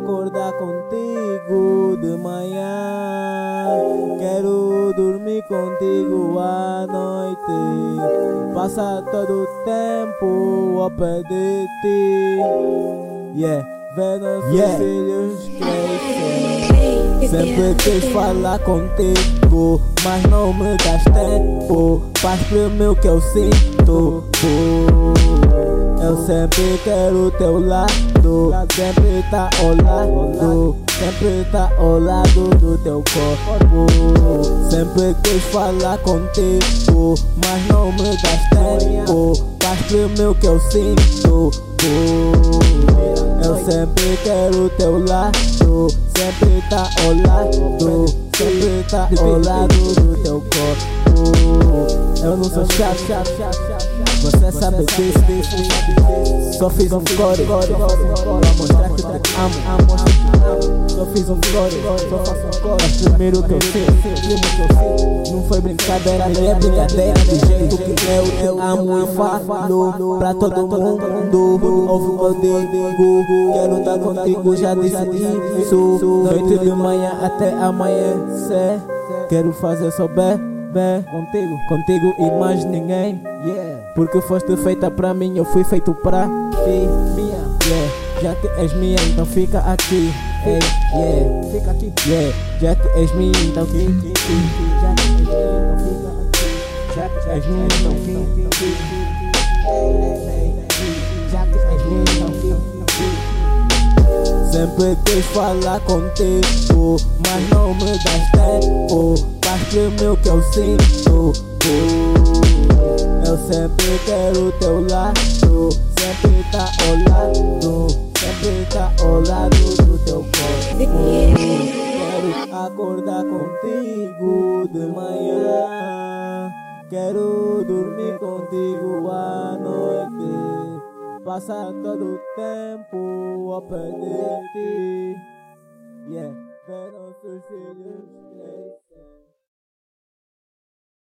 acordar contigo de manhã. Quero dormir contigo à noite. Passar todo o tempo ao pé de ti. Yeah, ver nossos yeah. filhos crescer. Sempre quis falar contigo, mas não me das tempo. Faz pro meu que eu sinto. Eu sempre quero o teu lado, sempre tá ao lado, sempre tá ao lado do teu corpo. Sempre quis falar contigo, mas não me das tempo. Faz pro meu que eu sinto. Eu sempre quero o teu lado, sempre tá ao lado, sempre tá ao lado do teu corpo. Eu não sou chato. Você sabe disso, só fiz um core Pra mostrar que te amo Só fiz um core, só faço um core Mas primeiro que eu sei, não foi brincadeira Nem é brincadeira do jeito que eu te amo e falo Pra todo mundo, ouve o que eu digo Quero estar contigo, já disse isso. Noite de manhã até amanhecer Quero fazer só bem contigo, contigo e mais ninguém. Yeah. Porque foste feita pra mim, eu fui feito pra ti. Minha, yeah. Já que és minha, então fica aqui. Hey, yeah. Fica aqui. Yeah. Já que és minha, então fica aqui. Já que és minha, então fica aqui. Já que és minha, então fica aqui. Já que és minha, então fica aqui. Sempre quis falar contigo, mas não me das tempo o meu que eu sinto. Eu sempre quero teu lado, sempre tá ao lado, sempre tá ao lado do teu corpo. Quero acordar contigo de manhã, quero dormir contigo à noite, passar todo o tempo a perder ti. Yeah, ver nossos filhos crescer.